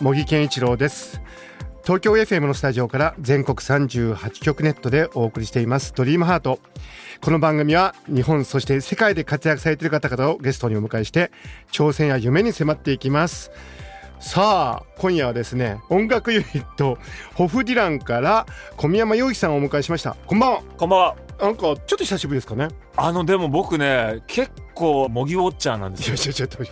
茂木健一郎です。東京 FM のスタジオから全国38局ネットでお送りしています。ドリームハート。この番組は日本そして世界で活躍されている方々をゲストにお迎えして挑戦や夢に迫っていきます。さあ今夜はですね音楽ユニットホフディランから小宮山陽樹さんをお迎えしましたこんばんはこんばんは。なんかちょっと久しぶりですかねあのでも僕ね結構模擬ウォッチャーなんですいやよ。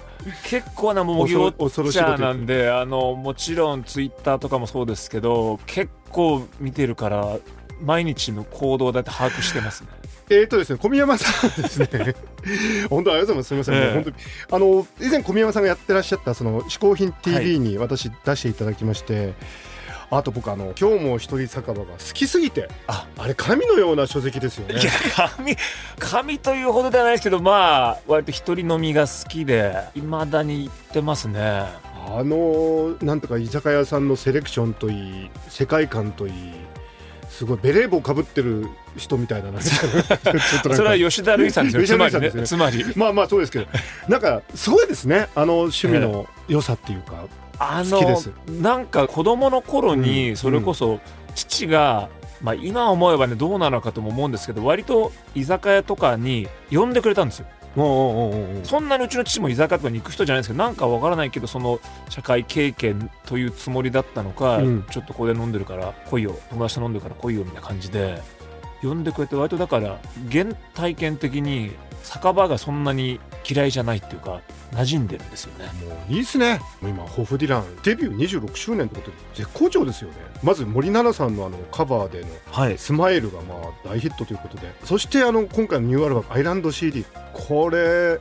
結構な模擬ウォッチャーなんであのもちろんツイッターとかもそうですけど結構見てるから毎日の行動だって把握してますね。えーとですね、小宮山さんですね。本当ありがとうございます。すみません。ええもう本当にあの以前小宮山さんがやってらっしゃったその嗜好品 TV に私出していただきまして、あと僕あの今日も一人酒場が好きすぎて、ああれ神のような書籍ですよねい。や神神というほどではないですけどまあ割と一人飲みが好きでいまだに行ってますね。あのなんとか居酒屋さんのセレクションといい、世界観といい。すごいベレー帽かぶってる人みたいな。それは吉田類さんですよ。吉田類つまりねさんですね。つまりまあまあそうですけど。なんかすごいですね。あの趣味の良さっていうか、あ好きです。のなんか子供の頃うんにそれこそ父が、まあ、今思えばねどうなのかとも思うんですけど割と居酒屋とかに呼んでくれたんですよそんなにうちの父も居酒屋とかに行く人じゃないんですけどなんかわからないけどその社会経験というつもりだったのか、うん。ちょっとここで飲んでるから来いよ友達と飲んでるから来いよみたいな感じで呼んでくれて割とだから原体験的に酒場がそんなに嫌いじゃないっていうか馴染んでるんですよね。もういいですね。今ホフディランデビュー26周年ってことで絶好調ですよね。まず森七菜さんのあのカバーでのはい「スマイル」がまあ大ヒットということで。そしてあの今回のニューアルバム「アイランド CD」これ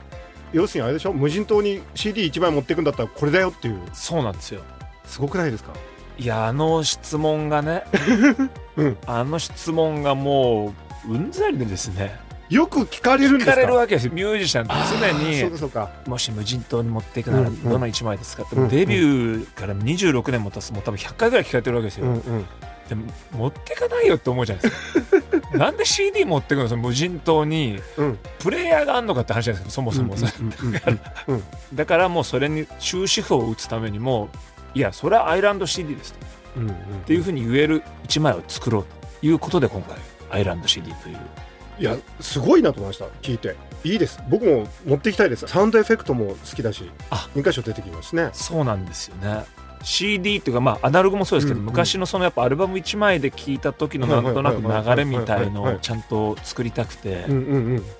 要するにあれでしょ？無人島に CD1 枚持っていくんだったらこれだよっていう。そうなんですよ。すごくないですか？いやあの質問がね、うん。あの質問がもううんざりでですねよく聞かれるんですか？聞かれるわけですよ。ミュージシャンって常にもし無人島に持っていくならうんうんどの1枚ですかって、うんデビューから26年も経つもう多分100回ぐらい聞かれてるわけですよ、うんうん。でも持ってかないよって思うじゃないですか。なんで CD 持ってくの？その無人島にうん。プレイヤーがあんのかって話じゃないですかそもそも、うんうんうんうん だからもうそれに終止符を打つためにもいやそれはアイランド CD ですと。うんうん。っていうふうに言える1枚を作ろうということで今回アイランド CD といういやすごいなと思いました聞いて。いいです。僕も持っていきたいです。サウンドエフェクトも好きだしあ。2箇所出てきますね。そうなんですよね。CD っていうかまあアナログもそうですけど、うんうん。昔のそのやっぱアルバム1枚で聴いた時のなんとなく流れみたいのをちゃんと作りたくて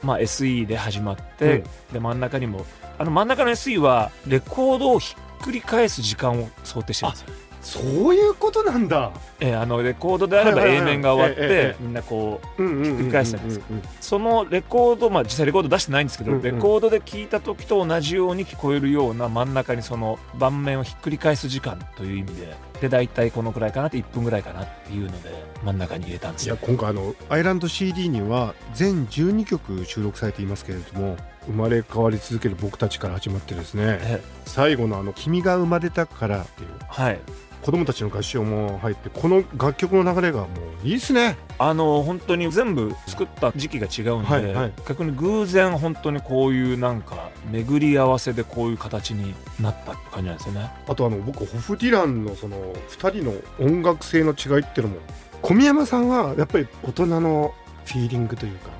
まあ SE で始まって、うん。で真ん中にもあの真ん中の SE はレコードをひっくり返す時間を想定してるんですよそういうことなんだ。えーあのレコードであれば A 面が終わって、みんなこうひっくり返したんですうんそのレコードまあ実際レコード出してないんですけど、うんうん。レコードで聴いた時と同じように聞こえるような真ん中にその盤面をひっくり返す時間という意味でで大体このくらいかなって1分ぐらいかなっていうので真ん中に入れたんです。いや今回あのアイランド CD には全12曲収録されていますけれども生まれ変わり続ける僕たちから始まってですねえ。最後のあの「君が生まれたから」っていう。はい子供たちの合唱も入ってこの楽曲の流れがもういいですね。あの本当に全部作った時期が違うんで、はいはい。逆に偶然本当にこういうなんか巡り合わせでこういう形になったって感じなんですよね。あとあの僕ホフディランのその2人の音楽性の違いっていうのも小宮山さんはやっぱり大人のフィーリングというか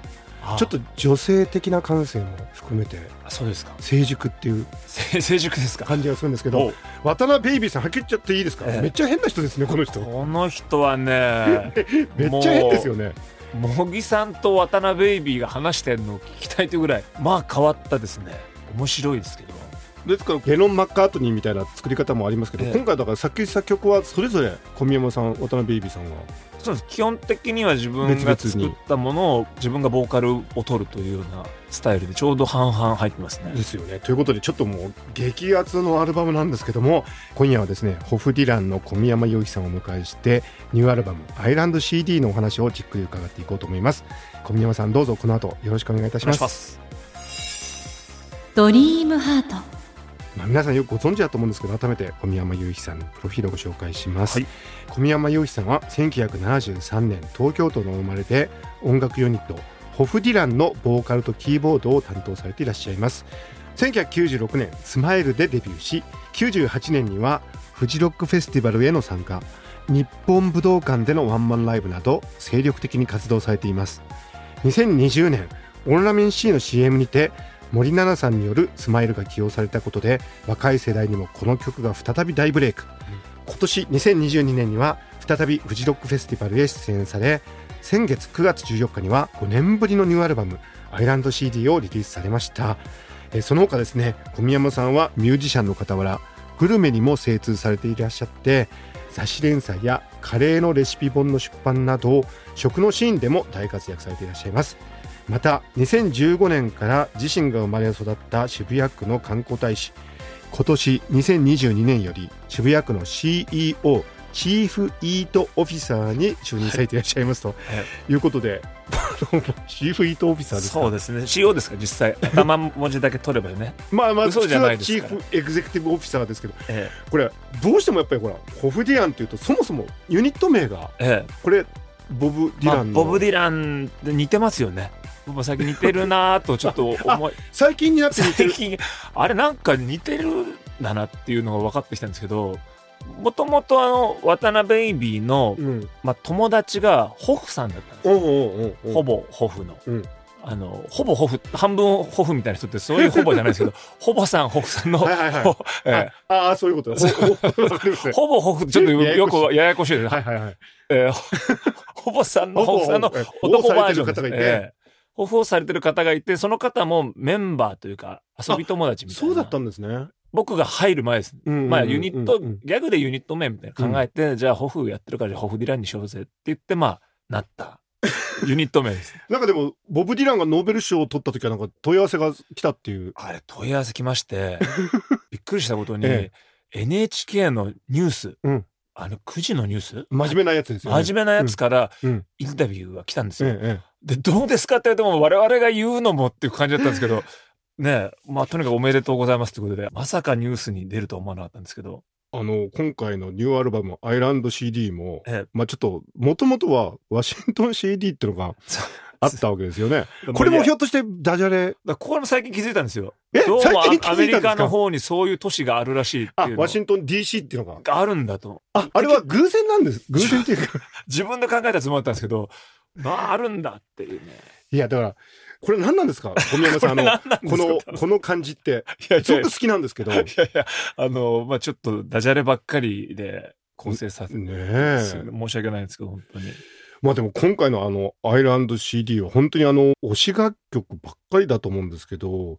ちょっと女性的な感性も含めて。あそうですか。成熟っていう。成成熟ですか。感じがするんですけおど渡辺ベイビーさんはっきり言っちゃっていいですか、ええ。めっちゃ変な人ですねこの人。この人はね めっちゃ変ですよね。茂木さんと渡辺ベイビーが話してるのを聞きたいというぐらい。まあ変わったですね。面白いですけどですからゲノン・マッカートニーみたいな作り方もありますけど、ええ。今回だから作詞作曲はそれぞれ小宮山さん渡辺ベイビーさんがそうです。基本的には自分が作ったものを自分がボーカルを取るというようなスタイルでちょうど半々入ってますね。ですよね。ということでちょっともう激アツのアルバムなんですけども今夜はですねホフディランの小宮山雄飛さんをお迎えしてニューアルバム「アイランド CD」のお話をじっくり伺っていこうと思います。小宮山さんどうぞこの後よろしくお願いいたしお願ます。いします。ドリームハートまあ、皆さんよくご存知だと思うんですけど改めて小宮山雄飛さんのプロフィールをご紹介します、はい。小宮山雄飛さんは1973年東京都の生まれで音楽ユニットホフディランのボーカルとキーボードを担当されていらっしゃいます。1996年スマイルでデビューし98年にはフジロックフェスティバルへの参加。日本武道館でのワンマンライブなど精力的に活動されています。2020年オンラメン C の CM にて森七菜さんによるスマイルが起用されたことで若い世代にもこの曲が再び大ブレイク、今年2022年には再びフジロックフェスティバルへ出演され先月9月14日には5年ぶりのニューアルバム「アイランド CD」をリリースされました。えーその他ですね小宮山さんはミュージシャンの傍らグルメにも精通されていらっしゃって雑誌連載やカレーのレシピ本の出版など食のシーンでも大活躍されていらっしゃいますまた2015年から自身が生まれ育った渋谷区の観光大使。今年2022年より渋谷区の CEO チーフイートオフィサーに就任されていらっしゃいますと。い。うことで、チーフイートオフィサーですか？そうですね。CO ですか実際。頭文字だけ取ればよね、まあまあ嘘じゃないチーフエグゼクティブオフィサーですけど。えこれどうしてもやっぱりほらホフディランっていうとそもそもユニット名がええ。これボブ・デえまあ、ィランの、ボブ・ディランで似てますよね僕も最近似てるなぁとちょっと思い 最近になって似てる。最近あれなんか似てるんだなっていうのが分かってきたんですけどもともとあの渡辺ベイビーの、うん。まあ、友達がホフさんだったんですよ。おうおうおうおう。ほぼホフの、うん。あのほぼホフ半分ホフみたいな人ってそういうほぼじゃないですけど ほぼさんホフさんの、はいはいはい。ほえああそういうことだ。ほぼホフちょっとよくややこしい。です、はいはいはい。えーほぼさんのホフさんのえ男バージョンええホフをされてる方がいてその方もメンバーというか遊び友達みたいな。そうだったんですね。僕が入る前です、うんうんうんまあユニット、うんうんギャグでユニット名みたいなの考えて、じゃあホフやってるからじゃあホフディランにしようぜって言ってまあなった。ユニット名です。なんかでもボブ・ディランがノーベル賞を取った時はなんか問い合わせが来たっていう。あれ問い合わせ来まして びっくりしたことに、え NHK のニュース、うんあの9時のニュース？真面目なやつですよね。真面目なやつからうん。うん。インタビューが来たんですよ、えええでどうですかって言われても我々が言うのもっていう感じだったんですけど ねえまあとにかくおめでとうございますってことでまさかニュースに出るとは思わなかったんですけど、えあの今回のニューアルバム「アイランド CD」もええ。まあちょっともともとはワシントン CD っていうのが あったわけですよね。これもひょっとしてダジャレ？ここも最近気づいたんですよ。えどうもアメリカの方にそういう都市があるらしいってあいうのワシントン DC っていうのが？があるんだと。ああれは偶然なんです。偶然っていうか。自分で考えたつもりだったんですけど、まああるんだっていうね。いやだからこれ何なんですか？小宮山さん あのこのこの感じって。いやいやすごく好きなんですけど。ねいやいや、あの、まあちょっとダジャレばっかりで構成させて、え。申し訳ないんですけど、本当に。まあでも今回のあのアイランド CD は本当にあの推し楽曲ばっかりだと思うんですけど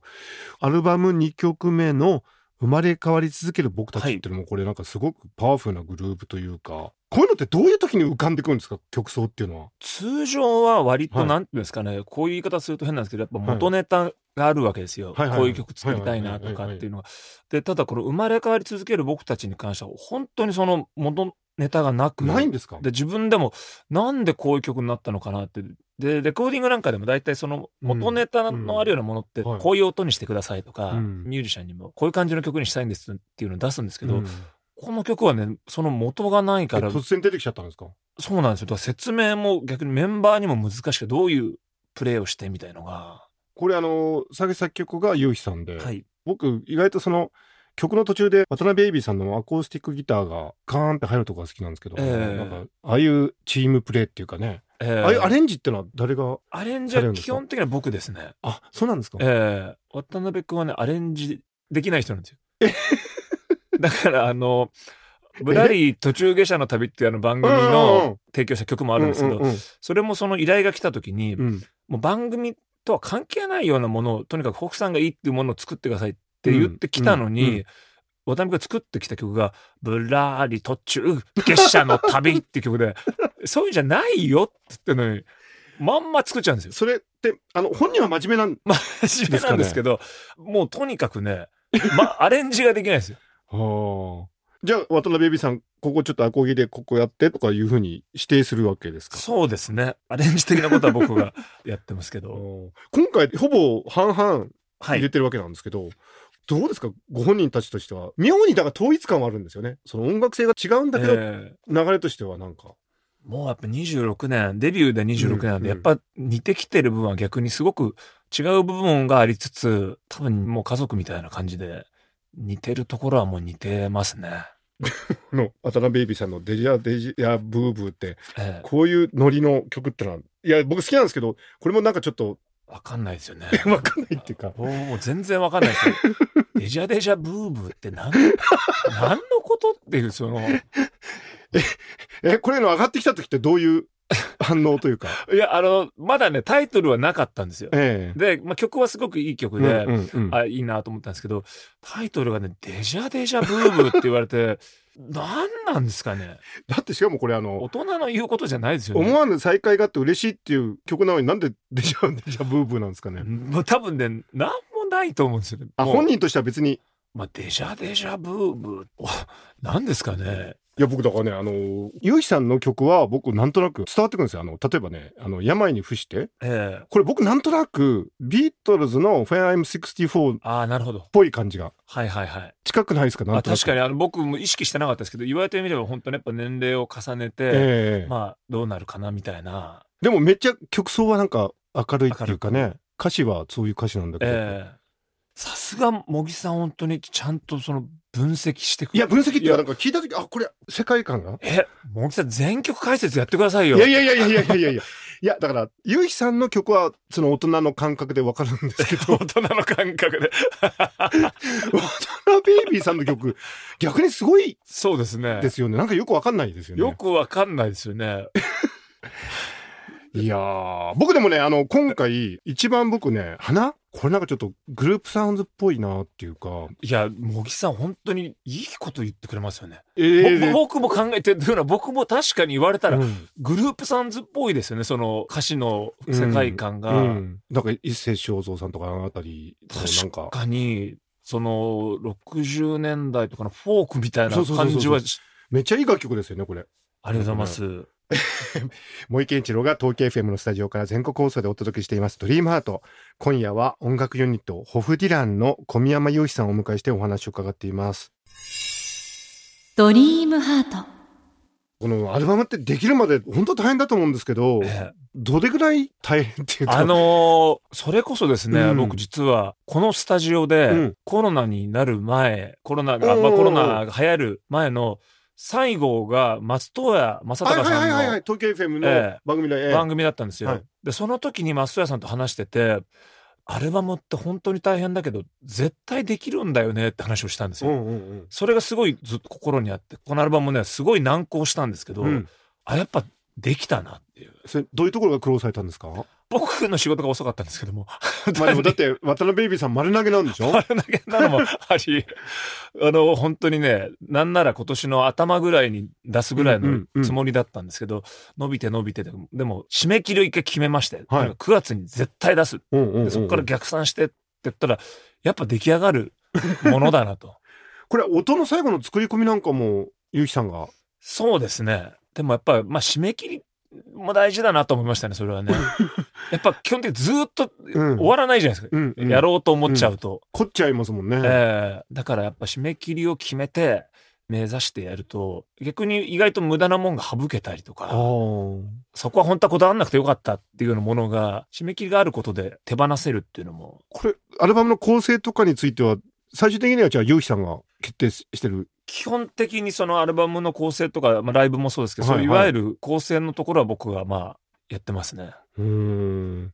アルバム2曲目の生まれ変わり続ける僕たちっていうのもこれなんかすごくパワフルなグループというか、こういうのってどういう時に浮かんでくるんですか？曲奏っていうのは。通常は割はいとなんていうんですかね、こういう言い方すると変なんですけど、やっぱ元ネタがあるわけですよ。はいはいはいこういう曲作りたいなとかっていうのが。で、ただこの生まれ変わり続ける僕たちに関しては、本当にその元ネタがなく。ないんですか？で自分でもなんでこういう曲になったのかなってでレコーディングなんかでも大体その元ネタのあるようなものってこういう音にしてくださいとか、うん。ミュージシャンにもこういう感じの曲にしたいんですっていうのを出すんですけど、うん。この曲はねその元がないから突然出てきちゃったんですか？そうなんですよ。説明も逆にメンバーにも難しくてどういうプレーをしてみたいのが、これあの作作曲がゆうひさんで、はい、僕意外とその曲の途中で渡辺ベイビーさんのアコースティックギターがカーンって入るとこが好きなんですけど、ええ。なんかああいうチームプレーっていうかね、えーああいうアレンジってのは誰がアレンジは基本的には僕ですね。あそうなんですか、ええ。渡辺君はねアレンジできない人なんですよ。だからあのぶらり途中下車の旅っていうあの番組の提供した曲もあるんですけど、それもその依頼が来た時に、うん。もう番組とは関係ないようなものをとにかくホフさんがいいっていうものを作ってくださいってって言ってきたのに、渡辺が作ってきた曲が「ぶらり途中月謝の旅」って曲で そういうんじゃないよって言ってんのにまんま作っちゃうんですよ。それってあの本人は真面目なん 真面目なんですけどもうとにかくね、ま、アレンジができないですよ。はあ。じゃあ渡辺エビさんここちょっとアコギでここやってとかいうふうに指定するわけですか？そうですね。アレンジ的なことは僕がやってますけど。今回ほぼ半々はい、入れてるわけなんですけど、どうですか？ご本人たちとしては。妙にだから統一感はあるんですよね。その音楽性が違うんだけど、ええ。流れとしてはなんか。もうやっぱ26年デビューで26年なんで、うんやっぱ似てきてる部分は逆にすごく違う部分がありつつ多分もう家族みたいな感じで似てるところはもう似てますね。この渡辺エビさんの「デジャデジャブーブー」ってええ、こういうノリの曲ってのはいや僕好きなんですけどこれもなんかちょっとわかんないですよね。わかんないっていうかもう全然わかんないですよ。デジャデジャブーブーって何？何のことっていうそのえこれの上がってきた時ってどういう反応というか？いやあのまだねタイトルはなかったんですよ。ええで、まあ、曲はすごくいい曲で、うんうんうんあいいなと思ったんですけどタイトルがね「デジャデジャブーブー」って言われて何なんですかね。だってしかもこれあの大人の言うことじゃないですよね。思わぬ再会があって嬉しいっていう曲なのになんでデジャデジャブーブーなんですかね。もう多分ね何もないと思うんですよね。あ本人としては別に。まあ、デジャデジャブーブー。お何ですかねいや僕だからねあのゆうひさんの曲は僕なんとなく伝わってくるんですよ。あの例えばねあの病に伏して。ええ。これ僕なんとなくビートルズの「When I'm 64」っああなるほど。ぽい感じが。はいはいはい。近くないですか？なんあとなく。確かに。あの僕も意識してなかったですけど言われてみれば本当にやっぱ年齢を重ねて、ええ。まあどうなるかなみたいな、でもめっちゃ曲奏はなんか明るいっていうかね歌詞はそういう歌詞なんだけど、ええ。さすが茂木さん本当にちゃんとその分析してくるいや、分析って、なんか聞いた時、あ、これ、世界観が？え、茂木さん、全曲解説やってくださいよ。いやいやいやいやいやいやいや。いや、だから、ゆうさんの曲は、その大人の感覚でわかるんですけど。大人の感覚で。大人ベイビーさんの曲、逆にすごい。そうですね。ですよね。なんかよくわかんないですよね。よくわかんないですよね。いや僕でもね、あの、今回、一番僕ね、花これなんかちょっとグループサウンズっぽいなっていうか。いや茂木さん本当にいいこと言ってくれますよね、えぼ僕も考えてるのは僕も確かに言われたら、うん。グループサウンズっぽいですよねその歌詞の世界観が、うんなんか一世正蔵さんとかあたり確かにその60年代とかのフォークみたいな感じはめっちゃいい楽曲ですよねこれ。ありがとうございます。森健一郎が東京 FM のスタジオから全国放送でお届けしています「ドリームハート。今夜は音楽ユニットホフディランの小宮山雄飛さんをお迎えしてお話を伺っています。ドリームハート。このアルバムってできるまで本当大変だと思うんですけどええ。どれぐらい大変っていうか。あのーそれこそですね、うん。僕実はこのスタジオでうん。コロナになる前、コロナが、まあ、コロナが流行る前の最後が松任谷正はい隆さんはいはいはいはいの東京 FM のええ。番組で、ええ。番組だったんですよ。はい。で、その時に松任谷さんと話してて、アルバムって本当に大変だけど、絶対できるんだよねって話をしたんですよ。うんうんうん。それがすごいずっと心にあって、このアルバムね、すごい難航したんですけど、うん。あ、やっぱできたなっていう。それどういうところが苦労されたんですか？僕の仕事が遅かったんですけども。まあでもだって渡辺ベイビーさん丸投げなんでしょ？あれだけなのもあり、あの、本当にね、なんなら今年の頭ぐらいに出すぐらいのつもりだったんですけど、伸びて伸びてで、でも、締め切りを一回決めまして、はい9月に絶対出す。うんうんうんうんでそこから逆算してって言ったら、やっぱ出来上がるものだなと。これ音の最後の作り込みなんかもゆうきさんが？そうですね。でもやっぱ、まあ、締め切りも大事だなと思いましたね、それはね。やっぱ基本的にずっとうん。終わらないじゃないですか。うんうん。やろうと思っちゃうと。凝っちゃいますもんね、ええ。だからやっぱ締め切りを決めて目指してやると逆に意外と無駄なもんが省けたりとかそこは本当はこだわらなくてよかったっていうようなものが締め切りがあることで手放せるっていうのも。これアルバムの構成とかについては最終的にはじゃあゆうきさんが決定してる？基本的にそのアルバムの構成とか、まあ、ライブもそうですけど、はいはいいわゆる構成のところは僕がまあやってますね。うーん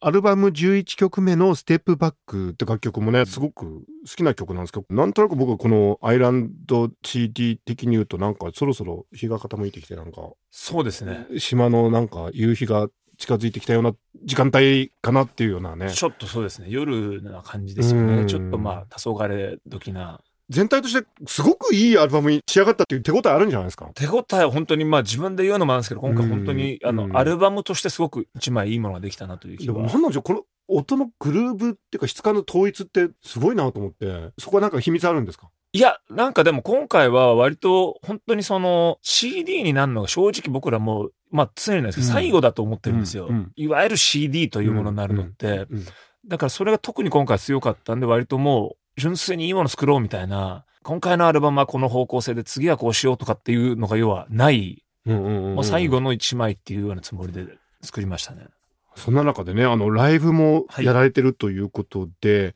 アルバム11曲目の「ステップバック」って楽曲もねすごく好きな曲なんですけどなんとなく僕このアイランド CD 的に言うとなんかそろそろ日が傾いてきてなんかそうですね。島のなんか夕日が近づいてきたような時間帯かなっていうようなね。ちょっとそうですね。夜な感じですようん。ねちょっとまあ黄昏時な。全体としてすごくいいアルバムに仕上がったっていう手応えあるんじゃないですか？手応えは本当にまあ自分で言うのもあるんですけど今回本当にあうん。のアルバムとしてすごく一枚いいものができたなという気でもはでしょうこの音のグルーブっていうか質感の統一ってすごいなと思ってそこはなんか秘密あるんですか？いやなんかでも今回は割と本当にその CD になるのが正直僕らもまあ常になんですけどうん。最後だと思ってるんですよ、いわゆる CD というものになるのって、うん。だからそれが特に今回強かったんで割ともう純粋にいいもの作ろうみたいな今回のアルバムはこの方向性で次はこうしようとかっていうのが要はない、もう最後の一枚っていうようなつもりで作りましたね。そんな中でね、あの、ライブもはいやられてるということで、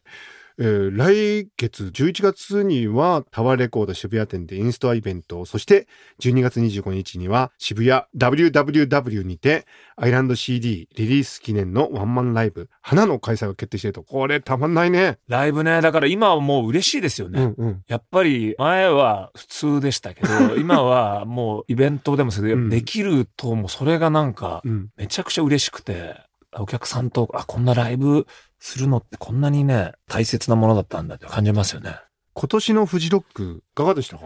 えー来月11月にはタワーレコード渋谷店でインストアイベントを、そして12月25日には渋谷 WWW にてアイランド CD リリース記念のワンマンライブ、花の開催が決定していると。これたまんないね。ライブね、だから今はもう嬉しいですよね。うんうん。やっぱり前は普通でしたけど、今はもうイベントでもできるともうそれがなんかうん。めちゃくちゃ嬉しくて、お客さんと、あ、こんなライブするのってこんなにね、大切なものだったんだって感じますよね。今年のフジロック、いかがでしたか？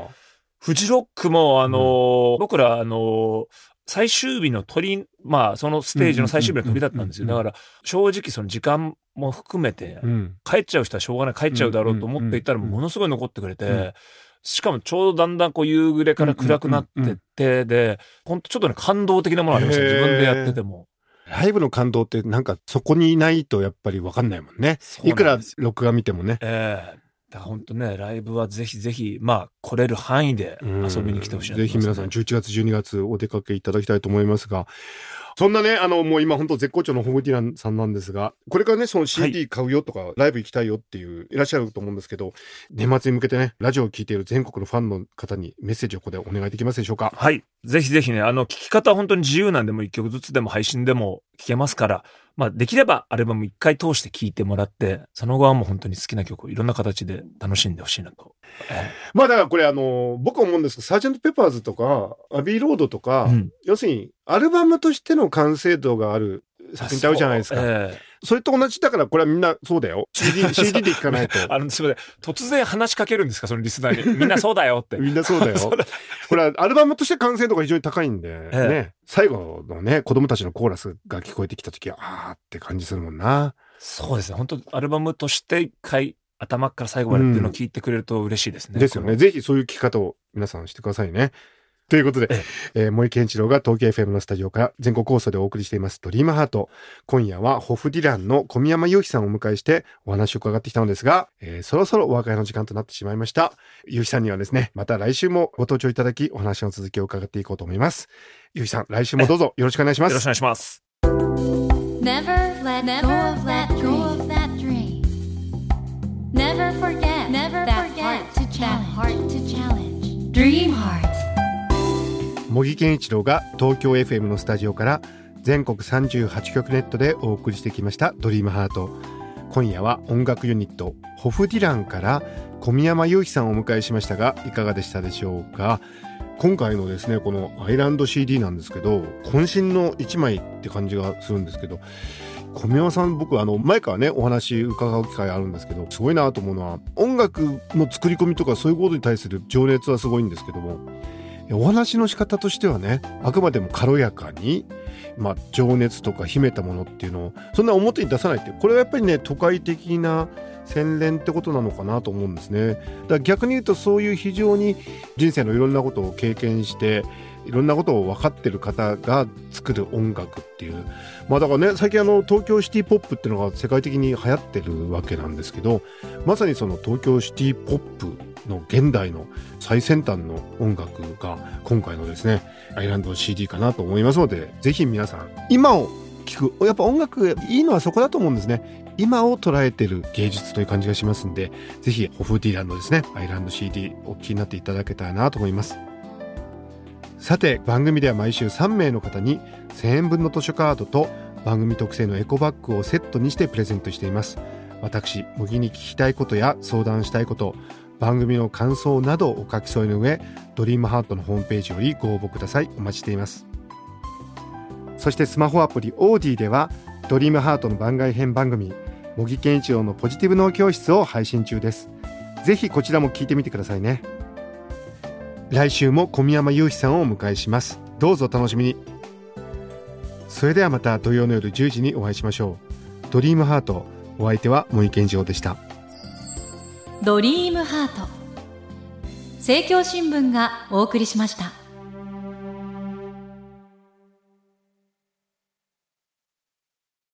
フジロックも、あのー僕ら、あのー最終日の鳥、まあ、そのステージの最終日の鳥だったんですよ。うんうんうんだから、正直その時間も含めて、ん。帰っちゃう人はしょうがない、帰っちゃうだろうと思っていたら、うんうんうんものすごい残ってくれて、うんしかもちょうどだんだんこう夕暮れから暗くなってって、で、ほんとちょっとね、感動的なものありました。自分でやってても。ライブの感動ってなんかそこにいないとやっぱりわかんないもんね。んいくら録画見てもね。ええだから本当ね、ライブはぜひぜひ、まあ、来れる範囲で遊びに来てほしいねぜひ皆さん11月12月お出かけいただきたいと思いますが、そんなね、あの、もう今本当絶好調のホムディランさんなんですが、これからね、その CD 買うよとか、ライブ行きたいよっていう、いらっしゃると思うんですけど、年末に向けてね、ラジオを聴いている全国のファンの方にメッセージをここでお願いできますでしょうか？はい。ぜひぜひね、あの、聞き方は本当に自由なんで、もう一曲ずつでも配信でも聞けますから、まあ、できればアルバム一回通して聴いてもらって、その後はもう本当に好きな曲をいろんな形で楽しんでほしいなと。えまあだからこれあの、僕は思うんですけど、サージェント・ペパーズとか、アビー・ロードとか、えうん。要するに、アルバムとしての完成度がある作品ってあるじゃないですか。それと同じだから、これはみんなそうだよ。CD、CD で聞かないと。あの、すみません。突然話しかけるんですか？そのリスナーに。みんなそうだよって。みんなそうだよ。これはアルバムとして完成度が非常に高いんで、ね、え最後のね、子供たちのコーラスが聞こえてきた時は、あーって感じするもんな。そうですね。本当アルバムとして一回頭から最後までっていうのを聞いてくれると嬉しいですね。ですよね。ぜひそういう聞き方を皆さんしてくださいね。ということで、えー森健一郎が東京 FM のスタジオから全国放送でお送りしていますドリームハート。今夜はホフディランの小宮山祐希さんをお迎えしてお話を伺ってきたのですが、えーそろそろお別れの時間となってしまいました。祐希さんにはですね、また来週もご登場いただきお話の続きを伺っていこうと思います。祐希さん、来週もどうぞよろしくお願いしますよろしくお。願いします。Never let go of that dream. Never forget that heart to challenge. Dream Heart. 茂木健一郎が東京 FM のスタジオから全国38局ネットでお送りしてきました「ドリームハート。今夜は音楽ユニットホフディランから小宮山雄飛さんをお迎えしましたがいかがでしたでしょうか？今回のですねこのアイランド CD なんですけど渾身の一枚って感じがするんですけど小宮山さん僕あの前からねお話伺う機会あるんですけどすごいなと思うのは音楽の作り込みとかそういうことに対する情熱はすごいんですけどもお話の仕方としてはねあくまでも軽やかに、まあ、情熱とか秘めたものっていうのをそんな表に出さないってこれはやっぱりね都会的な洗練ってことなのかなと思うんですね。だから逆に言うとそういう非常に人生のいろんなことを経験していろんなことを分かってる方が作る音楽っていう。まあだからね最近あの東京シティポップっていうのが世界的に流行ってるわけなんですけどまさにその東京シティポップの現代の最先端の音楽が今回のですねアイランド CD かなと思いますのでぜひ皆さん今を聞くやっぱ音楽いいのはそこだと思うんですね。今を捉えてる芸術という感じがしますんでぜひホフディランドですねアイランド CD お聞きになっていただけたらなと思います。さて番組では毎週3名の方に1000円分の図書カードと番組特製のエコバッグをセットにしてプレゼントしています。私茂木に聞きたいことや相談したいこと番組の感想などをお書き添えの上ドリームハートのホームページよりご応募ください。お待ちしています。そしてスマホアプリオーディではドリームハートの番外編番組茂木健一郎のポジティブ脳教室を配信中です。ぜひこちらも聞いてみてくださいね。来週も小宮山雄飛さんをお迎えします。どうぞお楽しみに。それではまた土曜の夜10時にお会いしましょう。ドリームハートお相手は森健二郎でした。ドリームハート。政教新聞がお送りしました。